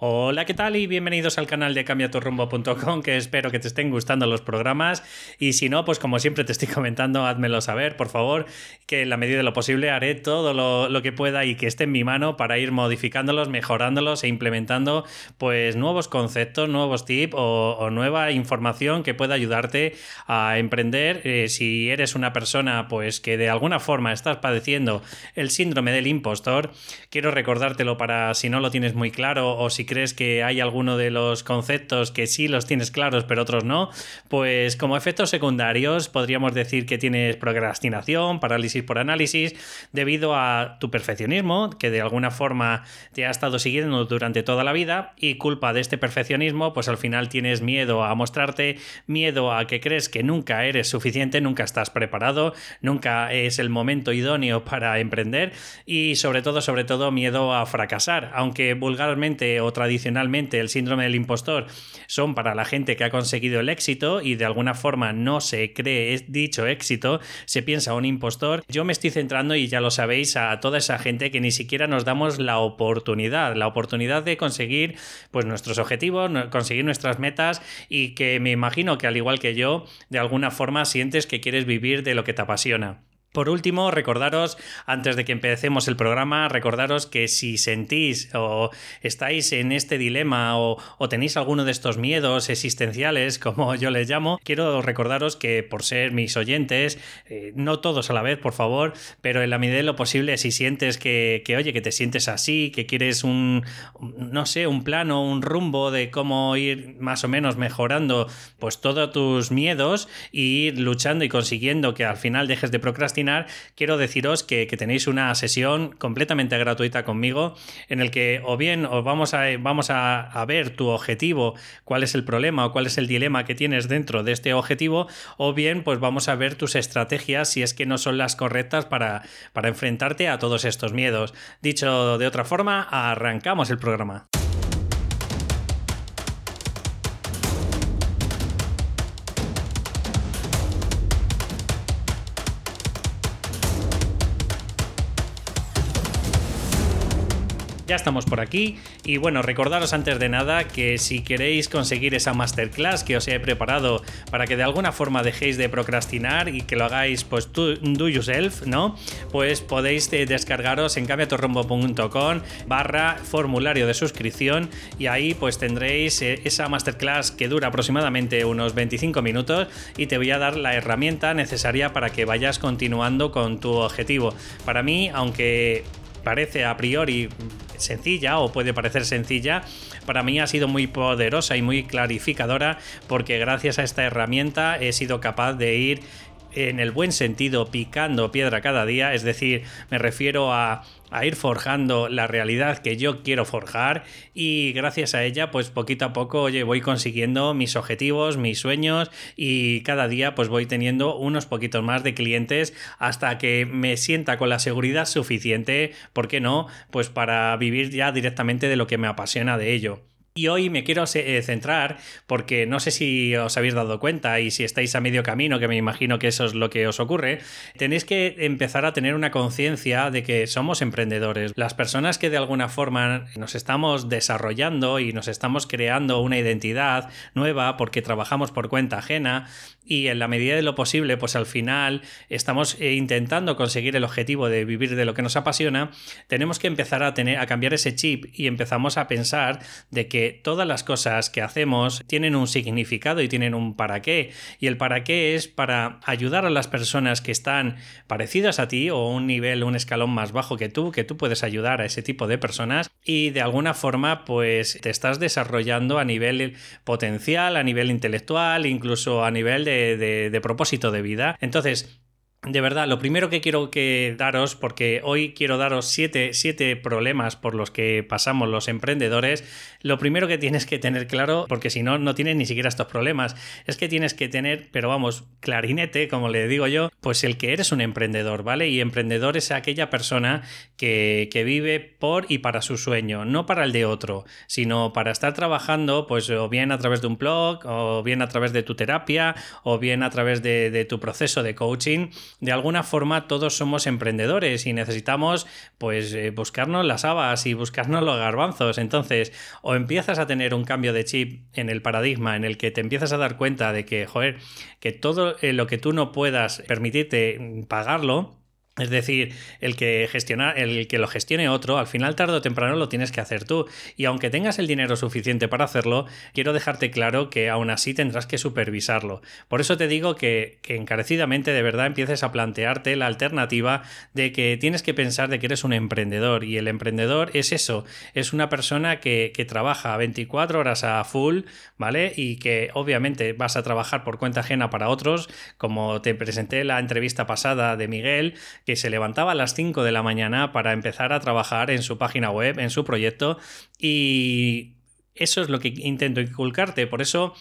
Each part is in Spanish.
Hola, ¿qué tal? Y bienvenidos al canal de cambiaturrumbo.com, que espero que te estén gustando los programas. Y si no, pues como siempre te estoy comentando, házmelo saber, por favor, que en la medida de lo posible haré todo lo, que pueda y que esté en mi mano para ir modificándolos, mejorándolos e implementando pues nuevos conceptos, nuevos tips o, nueva información que pueda ayudarte a emprender. Eh, si eres una persona pues que de alguna forma estás padeciendo el síndrome del impostor, quiero recordártelo para si no lo tienes muy claro o si crees que hay alguno de los conceptos que sí los tienes claros pero otros no, pues como efectos secundarios podríamos decir que tienes procrastinación, parálisis por análisis, debido a tu perfeccionismo, que de alguna forma te ha estado siguiendo durante toda la vida y culpa de este perfeccionismo, pues al final tienes miedo a mostrarte, miedo a que crees que nunca eres suficiente, nunca estás preparado, nunca es el momento idóneo para emprender y sobre todo, sobre todo miedo a fracasar, aunque vulgarmente o tradicionalmente el síndrome del impostor son para la gente que ha conseguido el éxito y de alguna forma no se cree dicho éxito, se piensa un impostor. Yo me estoy centrando, y ya lo sabéis, a toda esa gente que ni siquiera nos damos la oportunidad, la oportunidad de conseguir pues nuestros objetivos, conseguir nuestras metas y que me imagino que al igual que yo, de alguna forma sientes que quieres vivir de lo que te apasiona. Por último, recordaros, antes de que empecemos el programa, recordaros que si sentís o estáis en este dilema o, tenéis alguno de estos miedos existenciales, como yo les llamo, quiero recordaros que por ser mis oyentes, eh, no todos a la vez, por favor, pero en la medida de lo posible, si sientes que, que, oye, que te sientes así, que quieres un, no sé, un plano, un rumbo de cómo ir más o menos mejorando, pues todos tus miedos y luchando y consiguiendo que al final dejes de procrastinar, quiero deciros que, tenéis una sesión completamente gratuita conmigo en el que o bien os vamos, a, vamos a, ver tu objetivo, cuál es el problema o cuál es el dilema que tienes dentro de este objetivo, o bien pues vamos a ver tus estrategias si es que no son las correctas para, para enfrentarte a todos estos miedos. Dicho de otra forma, arrancamos el programa. Ya estamos por aquí y bueno, recordaros antes de nada que si queréis conseguir esa masterclass que os he preparado para que de alguna forma dejéis de procrastinar y que lo hagáis pues do yourself, ¿no? Pues podéis eh, descargaros en cambiatorrombo.com barra formulario de suscripción y ahí pues tendréis eh, esa masterclass que dura aproximadamente unos 25 minutos y te voy a dar la herramienta necesaria para que vayas continuando con tu objetivo. Para mí, aunque parece a priori sencilla o puede parecer sencilla, para mí ha sido muy poderosa y muy clarificadora porque gracias a esta herramienta he sido capaz de ir en el buen sentido picando piedra cada día, es decir, me refiero a, ir forjando la realidad que yo quiero forjar y gracias a ella pues poquito a poco oye voy consiguiendo mis objetivos, mis sueños y cada día pues voy teniendo unos poquitos más de clientes hasta que me sienta con la seguridad suficiente, ¿por qué no? Pues para vivir ya directamente de lo que me apasiona de ello. Y hoy me quiero eh, centrar porque no sé si os habéis dado cuenta y si estáis a medio camino, que me imagino que eso es lo que os ocurre, tenéis que empezar a tener una conciencia de que somos emprendedores. Las personas que de alguna forma nos estamos desarrollando y nos estamos creando una identidad nueva porque trabajamos por cuenta ajena, y en la medida de lo posible, pues al final estamos eh, intentando conseguir el objetivo de vivir de lo que nos apasiona, tenemos que empezar a tener a cambiar ese chip y empezamos a pensar de que todas las cosas que hacemos tienen un significado y tienen un para qué y el para qué es para ayudar a las personas que están parecidas a ti o un nivel, un escalón más bajo que tú, que tú puedes ayudar a ese tipo de personas y de alguna forma pues te estás desarrollando a nivel potencial, a nivel intelectual, incluso a nivel de de, propósito de vida. Entonces, de verdad, lo primero que quiero que daros, porque hoy quiero daros siete, siete, problemas por los que pasamos los emprendedores, lo primero que tienes que tener claro, porque si no, no tienes ni siquiera estos problemas, es que tienes que tener, pero vamos, clarinete, como le digo yo, pues el que eres un emprendedor, ¿vale? Y emprendedor es aquella persona que, que vive por y para su sueño, no para el de otro, sino para estar trabajando, pues o bien a través de un blog, o bien a través de tu terapia, o bien a través de, de tu proceso de coaching de alguna forma todos somos emprendedores y necesitamos pues eh, buscarnos las habas y buscarnos los garbanzos. Entonces, o empiezas a tener un cambio de chip en el paradigma en el que te empiezas a dar cuenta de que, joder, que todo eh, lo que tú no puedas permitirte pagarlo, es decir, el que, gestiona, el que lo gestione otro, al final tarde o temprano lo tienes que hacer tú. Y aunque tengas el dinero suficiente para hacerlo, quiero dejarte claro que aún así tendrás que supervisarlo. Por eso te digo que, encarecidamente de verdad empieces a plantearte la alternativa de que tienes que pensar de que eres un emprendedor. Y el emprendedor es eso, es una persona que, que trabaja 24 horas a full, ¿vale? Y que obviamente vas a trabajar por cuenta ajena para otros, como te presenté en la entrevista pasada de Miguel que se levantaba a las 5 de la mañana para empezar a trabajar en su página web, en su proyecto, y eso es lo que intento inculcarte. Por eso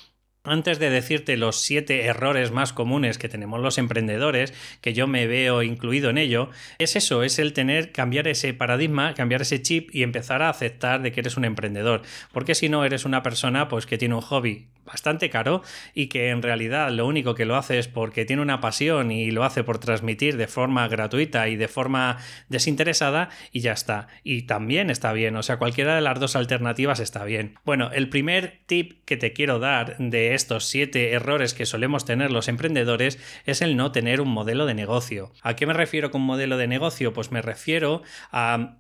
antes de decirte los siete errores más comunes que tenemos los emprendedores, que yo me veo incluido en ello, es eso, es el tener, cambiar ese paradigma, cambiar ese chip y empezar a aceptar de que eres un emprendedor. Porque si no, eres una persona pues que tiene un hobby bastante caro y que en realidad lo único que lo hace es porque tiene una pasión y lo hace por transmitir de forma gratuita y de forma desinteresada y ya está. Y también está bien, o sea, cualquiera de las dos alternativas está bien. Bueno, el primer tip que te quiero dar de estos siete errores que solemos tener los emprendedores es el no tener un modelo de negocio. ¿A qué me refiero con modelo de negocio? Pues me refiero a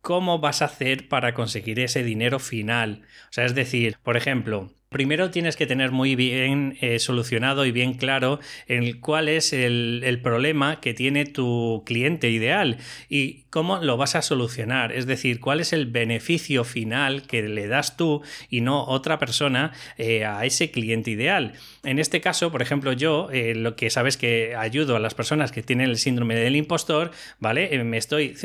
cómo vas a hacer para conseguir ese dinero final. O sea, es decir, por ejemplo, Primero tienes que tener muy bien eh, solucionado y bien claro en cuál es el, el, problema que tiene tu cliente ideal y cómo lo vas a solucionar. Es decir, cuál es el beneficio final que le das tú y no otra persona eh, a ese cliente ideal. En este caso, por ejemplo, yo eh, lo que sabes que ayudo a las personas que tienen el síndrome del impostor, ¿vale? me estoy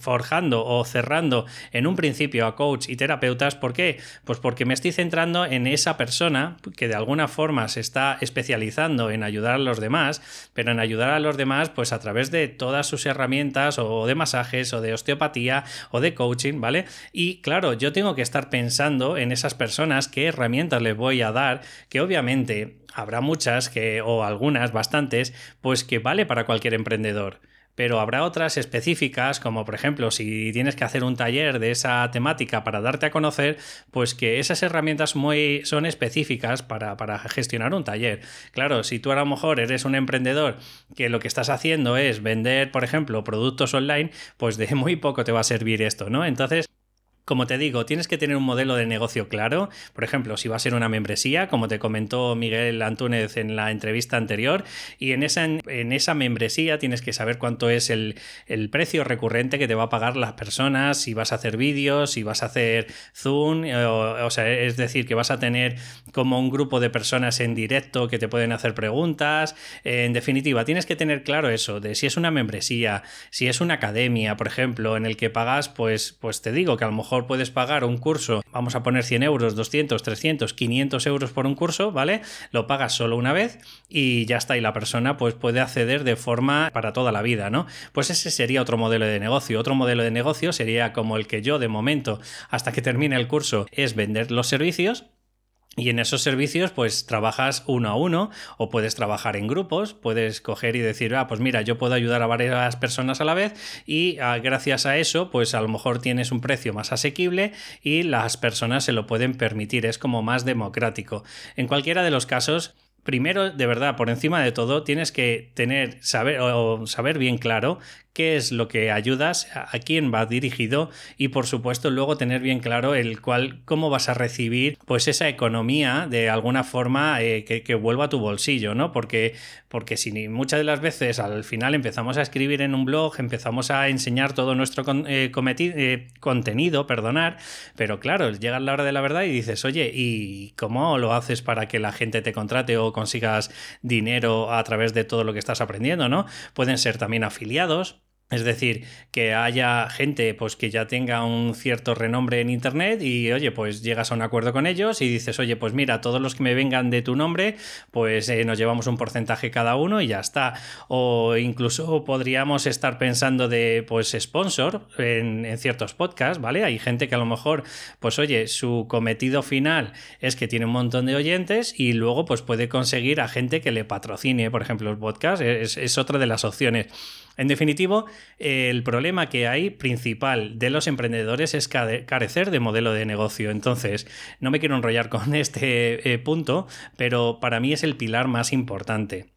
forjando o cerrando en un principio a coach y terapeutas. ¿Por qué? Pues porque me estoy centrando en esa persona que de alguna forma se está especializando en ayudar a los demás, pero en ayudar a los demás pues a través de todas sus herramientas o de masajes o de osteopatía o de coaching, ¿vale? Y claro, yo tengo que estar pensando en esas personas qué herramientas les voy a dar, que obviamente habrá muchas que o algunas bastantes, pues que vale para cualquier emprendedor pero habrá otras específicas, como por ejemplo si tienes que hacer un taller de esa temática para darte a conocer, pues que esas herramientas muy, son específicas para, para, gestionar un taller. Claro, si tú a lo mejor eres un emprendedor que lo que estás haciendo es vender, por ejemplo, productos online, pues de muy poco te va a servir esto, ¿no? Entonces, como te digo, tienes que tener un modelo de negocio claro. Por ejemplo, si va a ser una membresía, como te comentó Miguel Antúnez en la entrevista anterior, y en esa, en esa membresía tienes que saber cuánto es el, precio recurrente que te va a pagar las personas, si vas a hacer vídeos, si vas a hacer Zoom, o, sea, es decir, que vas a tener como un grupo de personas en directo que te pueden hacer preguntas. En definitiva, tienes que tener claro eso, de si es una membresía, si es una academia, por ejemplo, en el que pagas, pues, pues te digo que a lo mejor puedes pagar un curso, vamos a poner 100 euros, 200, 300, 500 euros por un curso, ¿vale? Lo pagas solo una vez y ya está, y la persona pues puede acceder de forma para toda la vida, ¿no? Pues ese sería otro modelo de negocio. Otro modelo de negocio sería como el que yo de momento, hasta que termine el curso, es vender los servicios y en esos servicios, pues trabajas uno a uno o puedes trabajar en grupos, puedes coger y decir, ah, pues mira, yo puedo ayudar a varias personas a la vez y ah, gracias a eso, pues a lo mejor tienes un precio más asequible y las personas se lo pueden permitir, es como más democrático. En cualquiera de los casos, primero, de verdad, por encima de todo, tienes que tener, saber, o saber bien claro qué es lo que ayudas, a quién va dirigido y por supuesto luego tener bien claro el cual, cómo vas a recibir pues esa economía de alguna forma eh, que, vuelva a tu bolsillo, ¿no? Porque, porque si muchas de las veces al final empezamos a escribir en un blog, empezamos a enseñar todo nuestro eh, eh, contenido, perdonar, pero claro, llega la hora de la verdad y dices, oye, ¿y cómo lo haces para que la gente te contrate o consigas dinero a través de todo lo que estás aprendiendo, ¿no? Pueden ser también afiliados, Es decir, que haya gente pues, que ya tenga un cierto renombre en Internet y, oye, pues llegas a un acuerdo con ellos y dices, oye, pues mira, todos los que me vengan de tu nombre, pues eh, nos llevamos un porcentaje cada uno y ya está. O incluso podríamos estar pensando de, pues, sponsor en, ciertos podcasts, ¿vale? Hay gente que a lo mejor, pues, oye, su cometido final es que tiene un montón de oyentes y luego, pues, puede conseguir a gente que le patrocine, por ejemplo, el podcast. Es, es otra de las opciones. En definitivo, el problema que hay principal de los emprendedores es carecer de modelo de negocio. Entonces, no me quiero enrollar con este eh, punto, pero para mí es el pilar más importante.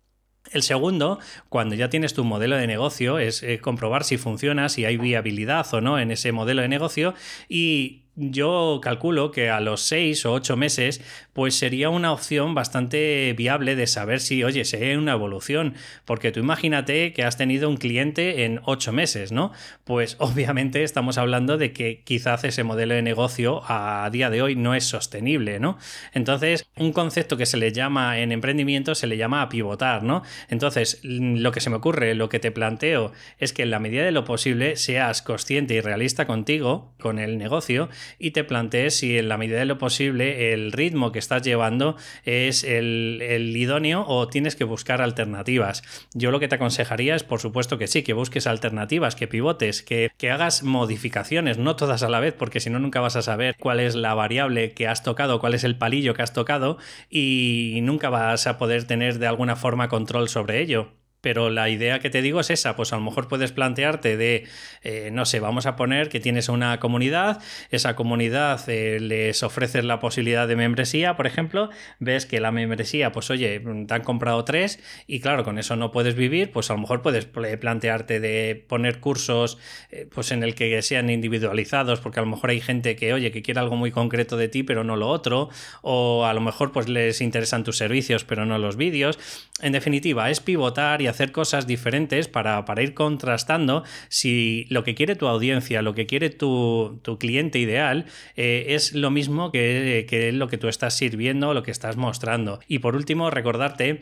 El segundo, cuando ya tienes tu modelo de negocio, es eh, comprobar si funciona, si hay viabilidad o no en ese modelo de negocio y yo calculo que a los seis o ocho meses, pues sería una opción bastante viable de saber si, oye, se hay una evolución. Porque tú imagínate que has tenido un cliente en ocho meses, ¿no? Pues obviamente estamos hablando de que quizás ese modelo de negocio a día de hoy no es sostenible, ¿no? Entonces, un concepto que se le llama en emprendimiento se le llama a pivotar, ¿no? Entonces, lo que se me ocurre, lo que te planteo es que en la medida de lo posible seas consciente y realista contigo, con el negocio, y te plantees si en la medida de lo posible el ritmo que estás llevando es el, idóneo o tienes que buscar alternativas. Yo lo que te aconsejaría es, por supuesto que sí, que busques alternativas, que pivotes, que, que hagas modificaciones, no todas a la vez, porque si no nunca vas a saber cuál es la variable que has tocado, cuál es el palillo que has tocado y nunca vas a poder tener de alguna forma control sobre ello. Pero la idea que te digo es esa, pues a lo mejor puedes plantearte de, eh, no sé, vamos a poner que tienes una comunidad, esa comunidad eh, les ofreces la posibilidad de membresía, por ejemplo, ves que la membresía, pues oye, te han comprado tres y claro, con eso no puedes vivir, pues a lo mejor puedes plantearte de poner cursos eh, pues en el que sean individualizados, porque a lo mejor hay gente que, oye, que quiere algo muy concreto de ti, pero no lo otro, o a lo mejor pues les interesan tus servicios, pero no los vídeos. En definitiva, es pivotar y hacer cosas diferentes para, ir contrastando si lo que quiere tu audiencia, lo que quiere tu, cliente ideal eh, es lo mismo que, que lo que tú estás sirviendo, lo que estás mostrando. Y por último, recordarte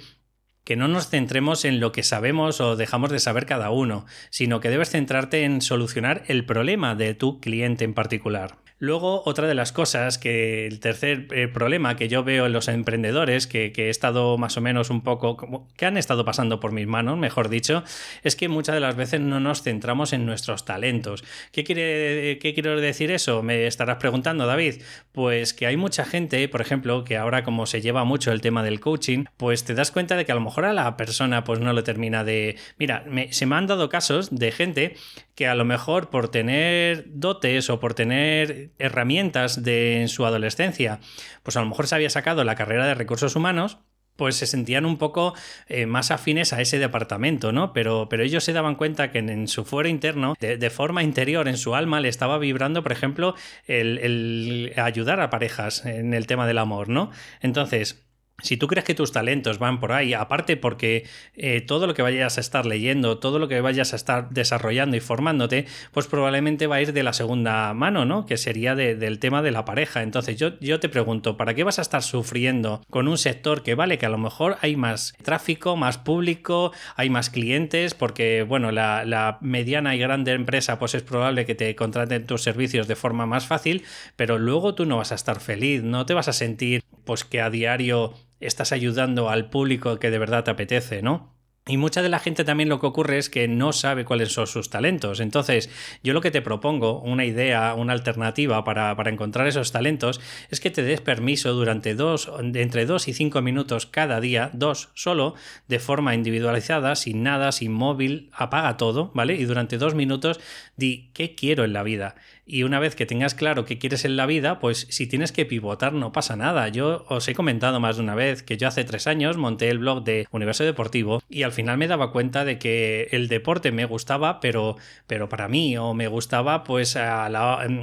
que no nos centremos en lo que sabemos o dejamos de saber cada uno, sino que debes centrarte en solucionar el problema de tu cliente en particular. Luego, otra de las cosas que el tercer eh, problema que yo veo en los emprendedores, que, he estado más o menos un poco, que han estado pasando por mis manos, mejor dicho, es que muchas de las veces no nos centramos en nuestros talentos. ¿Qué, quiere, qué quiero decir eso? Me estarás preguntando, David. Pues que hay mucha gente, por ejemplo, que ahora como se lleva mucho el tema del coaching, pues te das cuenta de que a lo mejor a la persona pues no lo termina de... Mira, se me han dado casos de gente que a lo mejor por tener dotes o por tener herramientas de en su adolescencia, pues a lo mejor se había sacado la carrera de recursos humanos, pues se sentían un poco eh, más afines a ese departamento, ¿no? Pero, pero ellos se daban cuenta que en, su fuero interno, de, forma interior, en su alma, le estaba vibrando, por ejemplo, el, el ayudar a parejas en el tema del amor, ¿no? Entonces, si tú crees que tus talentos van por ahí, aparte porque eh, todo lo que vayas a estar leyendo, todo lo que vayas a estar desarrollando y formándote, pues probablemente va a ir de la segunda mano, ¿no? Que sería del tema de la pareja. Entonces yo, yo te pregunto, ¿para qué vas a estar sufriendo con un sector que vale que a lo mejor hay más tráfico, más público, hay más clientes? Porque, bueno, la, la mediana y grande empresa, pues es probable que te contraten tus servicios de forma más fácil, pero luego tú no vas a estar feliz, no te vas a sentir, pues que a diario estás ayudando al público que de verdad te apetece, ¿no? Y mucha de la gente también lo que ocurre es que no sabe cuáles son sus talentos. Entonces, yo lo que te propongo, una idea, una alternativa para, encontrar esos talentos, es que te des permiso durante dos, entre dos y cinco minutos cada día, dos solo, de forma individualizada, sin nada, sin móvil, apaga todo, ¿vale? Y durante dos minutos di qué quiero en la vida. Y una vez que tengas claro qué quieres en la vida, pues si tienes que pivotar no pasa nada. Yo os he comentado más de una vez que yo hace tres años monté el blog de Universo Deportivo y al final me daba cuenta de que el deporte me gustaba, pero, pero para mí, o me gustaba pues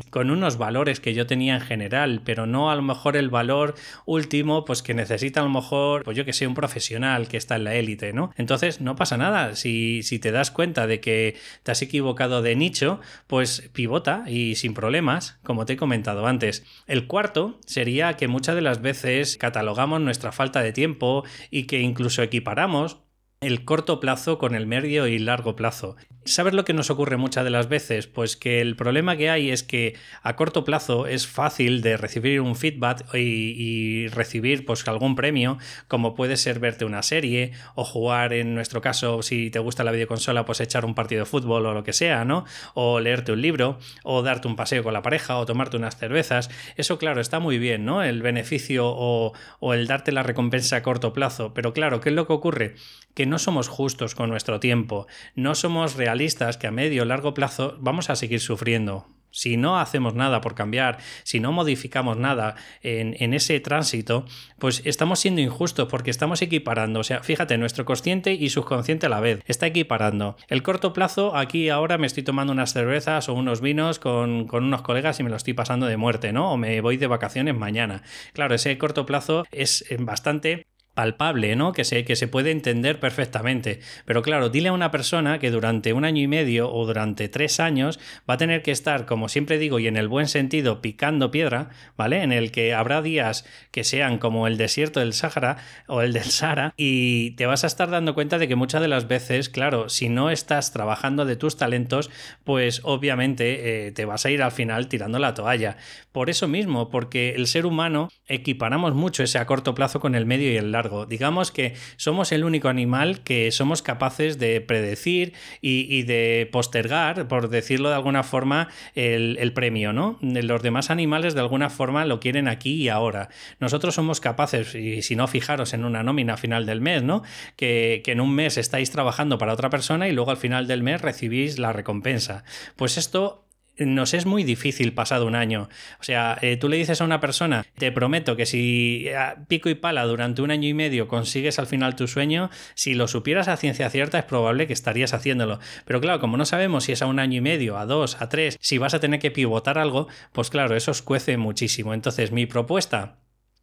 con unos valores que yo tenía en general, pero no a lo mejor el valor último pues que necesita a lo mejor, pues yo que sé, un profesional que está en la élite, ¿no? Entonces no pasa nada. Si, si te das cuenta de que te has equivocado de nicho, pues pivota y sin problemas, como te he comentado antes. El cuarto sería que muchas de las veces catalogamos nuestra falta de tiempo y que incluso equiparamos el corto plazo con el medio y largo plazo. ¿Sabes lo que nos ocurre muchas de las veces? Pues que el problema que hay es que a corto plazo es fácil de recibir un feedback y, recibir pues algún premio, como puede ser verte una serie o jugar, en nuestro caso, si te gusta la videoconsola, pues echar un partido de fútbol o lo que sea, ¿no? O leerte un libro, o darte un paseo con la pareja, o tomarte unas cervezas. Eso, claro, está muy bien, ¿no? El beneficio o, o el darte la recompensa a corto plazo. Pero claro, ¿qué es lo que ocurre? Que no somos justos con nuestro tiempo, no somos realistas que a medio o largo plazo vamos a seguir sufriendo. Si no hacemos nada por cambiar, si no modificamos nada en, ese tránsito, pues estamos siendo injustos porque estamos equiparando. O sea, fíjate, nuestro consciente y subconsciente a la vez está equiparando. El corto plazo, aquí ahora me estoy tomando unas cervezas o unos vinos con, con unos colegas y me lo estoy pasando de muerte, ¿no? O me voy de vacaciones mañana. Claro, ese corto plazo es bastante palpable, ¿no? Que se, que se puede entender perfectamente. Pero claro, dile a una persona que durante un año y medio o durante tres años va a tener que estar, como siempre digo, y en el buen sentido, picando piedra, ¿vale? En el que habrá días que sean como el desierto del Sáhara o el del Sahara y te vas a estar dando cuenta de que muchas de las veces, claro, si no estás trabajando de tus talentos, pues obviamente eh, te vas a ir al final tirando la toalla. Por eso mismo, porque el ser humano equiparamos mucho ese a corto plazo con el medio y el largo Digamos que somos el único animal que somos capaces de predecir y, de postergar, por decirlo de alguna forma, el, premio, ¿no? Los demás animales de alguna forma lo quieren aquí y ahora. Nosotros somos capaces, y si no, fijaros en una nómina a final del mes, ¿no? Que, que en un mes estáis trabajando para otra persona y luego al final del mes recibís la recompensa. Pues esto nos es muy difícil pasado un año. O sea, eh, tú le dices a una persona, te prometo que si pico y pala durante un año y medio consigues al final tu sueño, si lo supieras a ciencia cierta es probable que estarías haciéndolo. Pero claro, como no sabemos si es a un año y medio, a dos, a tres, si vas a tener que pivotar algo, pues claro, eso os cuece muchísimo. Entonces, mi propuesta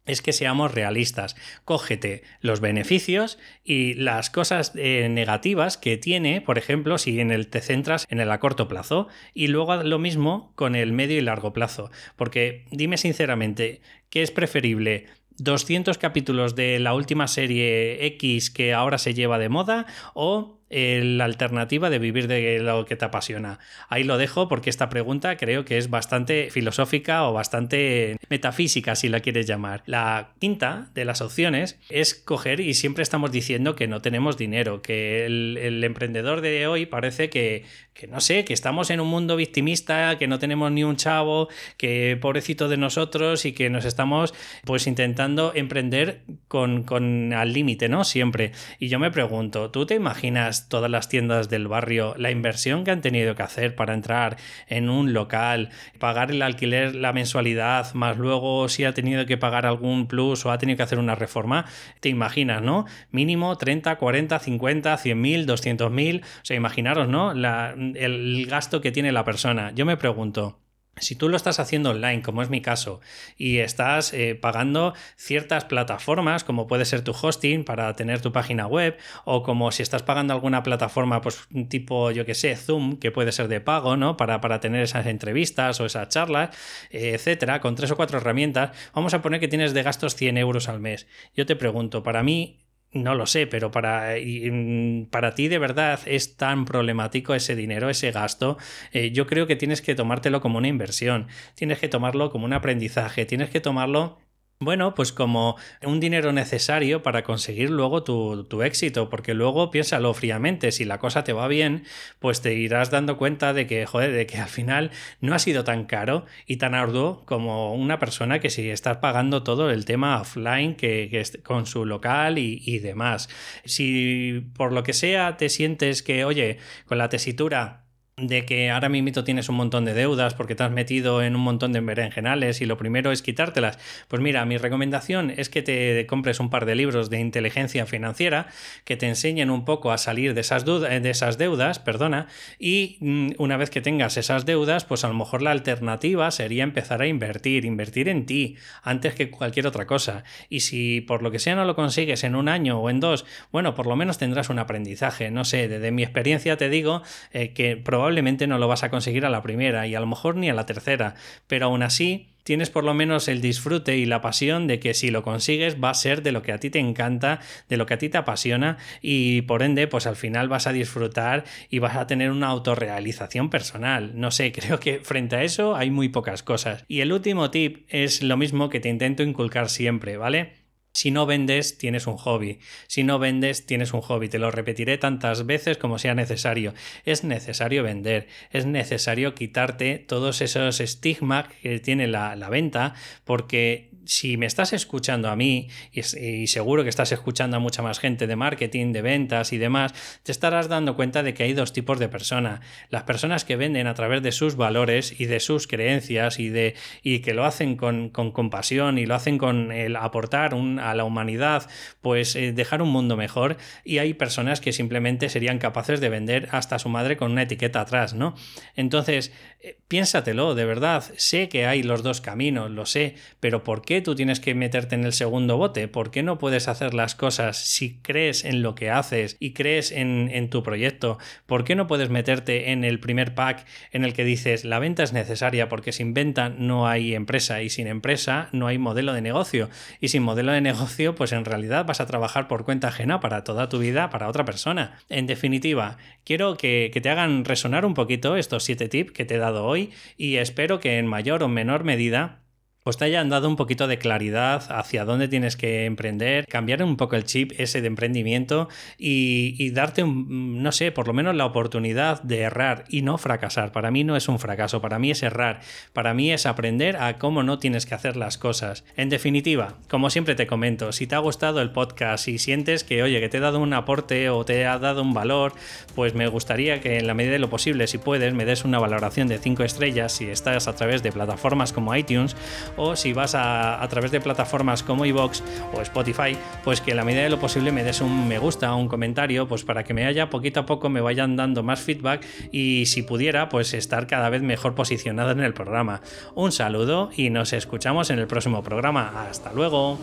es que seamos realistas. Cógete los beneficios y las cosas eh, negativas que tiene, por ejemplo, si en el te centras en el a corto plazo y luego lo mismo con el medio y largo plazo. Porque dime sinceramente, ¿qué es preferible? 200 capítulos de la última serie X que ahora se lleva de moda o la alternativa de vivir de lo que te apasiona? Ahí lo dejo porque esta pregunta creo que es bastante filosófica o bastante metafísica, si la quieres llamar. La quinta de las opciones es coger y siempre estamos diciendo que no tenemos dinero, que el, emprendedor de hoy parece que, que, no sé, que estamos en un mundo victimista, que no tenemos ni un chavo, que pobrecito de nosotros y que nos estamos pues intentando emprender con, con al límite, ¿no? Siempre. Y yo me pregunto, ¿tú te imaginas todas las tiendas del barrio, la inversión que han tenido que hacer para entrar en un local, pagar el alquiler, la mensualidad, más luego si ha tenido que pagar algún plus o ha tenido que hacer una reforma, te imaginas, ¿no? Mínimo 30, 40, 50, 100 mil, 200 mil, o sea, imaginaros, ¿no? el gasto que tiene la persona. Yo me pregunto, si tú lo estás haciendo online, como es mi caso, y estás eh, pagando ciertas plataformas, como puede ser tu hosting para tener tu página web, o como si estás pagando alguna plataforma, pues tipo, yo que sé, Zoom, que puede ser de pago, ¿no? Para, para tener esas entrevistas o esas charlas, eh, etcétera, con tres o cuatro herramientas, vamos a poner que tienes de gastos 100 euros al mes. Yo te pregunto, para mí, no lo sé, pero para, mm, para ti de verdad es tan problemático ese dinero, ese gasto. Eh, yo creo que tienes que tomártelo como una inversión, tienes que tomarlo como un aprendizaje, tienes que tomarlo bueno, pues como un dinero necesario para conseguir luego tu, éxito, porque luego piénsalo fríamente, si la cosa te va bien, pues te irás dando cuenta de que, joder, de que al final no ha sido tan caro y tan arduo como una persona que si estás pagando todo el tema offline que, que con su local y, y demás. Si por lo que sea te sientes que, oye, con la tesitura de que ahora mismo tienes un montón de deudas porque te has metido en un montón de berenjenales y lo primero es quitártelas. Pues mira, mi recomendación es que te compres un par de libros de inteligencia financiera que te enseñen un poco a salir de esas, de esas deudas, perdona, y mm, una vez que tengas esas deudas, pues a lo mejor la alternativa sería empezar a invertir, invertir en ti antes que cualquier otra cosa. Y si por lo que sea no lo consigues en un año o en dos, bueno, por lo menos tendrás un aprendizaje. No sé, desde mi experiencia te digo eh, que probablemente probablemente no lo vas a conseguir a la primera y a lo mejor ni a la tercera, pero aún así tienes por lo menos el disfrute y la pasión de que si lo consigues va a ser de lo que a ti te encanta, de lo que a ti te apasiona y por ende pues al final vas a disfrutar y vas a tener una autorrealización personal. No sé, creo que frente a eso hay muy pocas cosas. Y el último tip es lo mismo que te intento inculcar siempre, ¿vale? Si no vendes, tienes un hobby. Si no vendes, tienes un hobby. Te lo repetiré tantas veces como sea necesario. Es necesario vender. Es necesario quitarte todos esos estigmas que tiene la, la venta porque si me estás escuchando a mí, y, seguro que estás escuchando a mucha más gente de marketing, de ventas y demás, te estarás dando cuenta de que hay dos tipos de personas. Las personas que venden a través de sus valores y de sus creencias y, de, y que lo hacen con, compasión y lo hacen con el aportar a la humanidad, pues eh, dejar un mundo mejor. Y hay personas que simplemente serían capaces de vender hasta su madre con una etiqueta atrás, ¿no? Entonces, eh, piénsatelo, de verdad. Sé que hay los dos caminos, lo sé, pero ¿por qué? tú tienes que meterte en el segundo bote? ¿Por qué no puedes hacer las cosas si crees en lo que haces y crees en, en tu proyecto? ¿Por qué no puedes meterte en el primer pack en el que dices la venta es necesaria porque sin venta no hay empresa y sin empresa no hay modelo de negocio? Y sin modelo de negocio pues en realidad vas a trabajar por cuenta ajena para toda tu vida para otra persona. En definitiva, quiero que, que te hagan resonar un poquito estos siete tips que te he dado hoy y espero que en mayor o menor medida pues te hayan dado un poquito de claridad hacia dónde tienes que emprender, cambiar un poco el chip ese de emprendimiento y, darte, un, no sé, por lo menos la oportunidad de errar y no fracasar. Para mí no es un fracaso, para mí es errar, para mí es aprender a cómo no tienes que hacer las cosas. En definitiva, como siempre te comento, si te ha gustado el podcast y sientes que, oye, que te he dado un aporte o te ha dado un valor, pues me gustaría que en la medida de lo posible, si puedes, me des una valoración de 5 estrellas si estás a través de plataformas como iTunes o si vas a, través de plataformas como iVoox o Spotify, pues que en la medida de lo posible me des un me gusta, un comentario, pues para que me haya poquito a poco me vayan dando más feedback y si pudiera, pues estar cada vez mejor posicionado en el programa. Un saludo y nos escuchamos en el próximo programa. Hasta luego.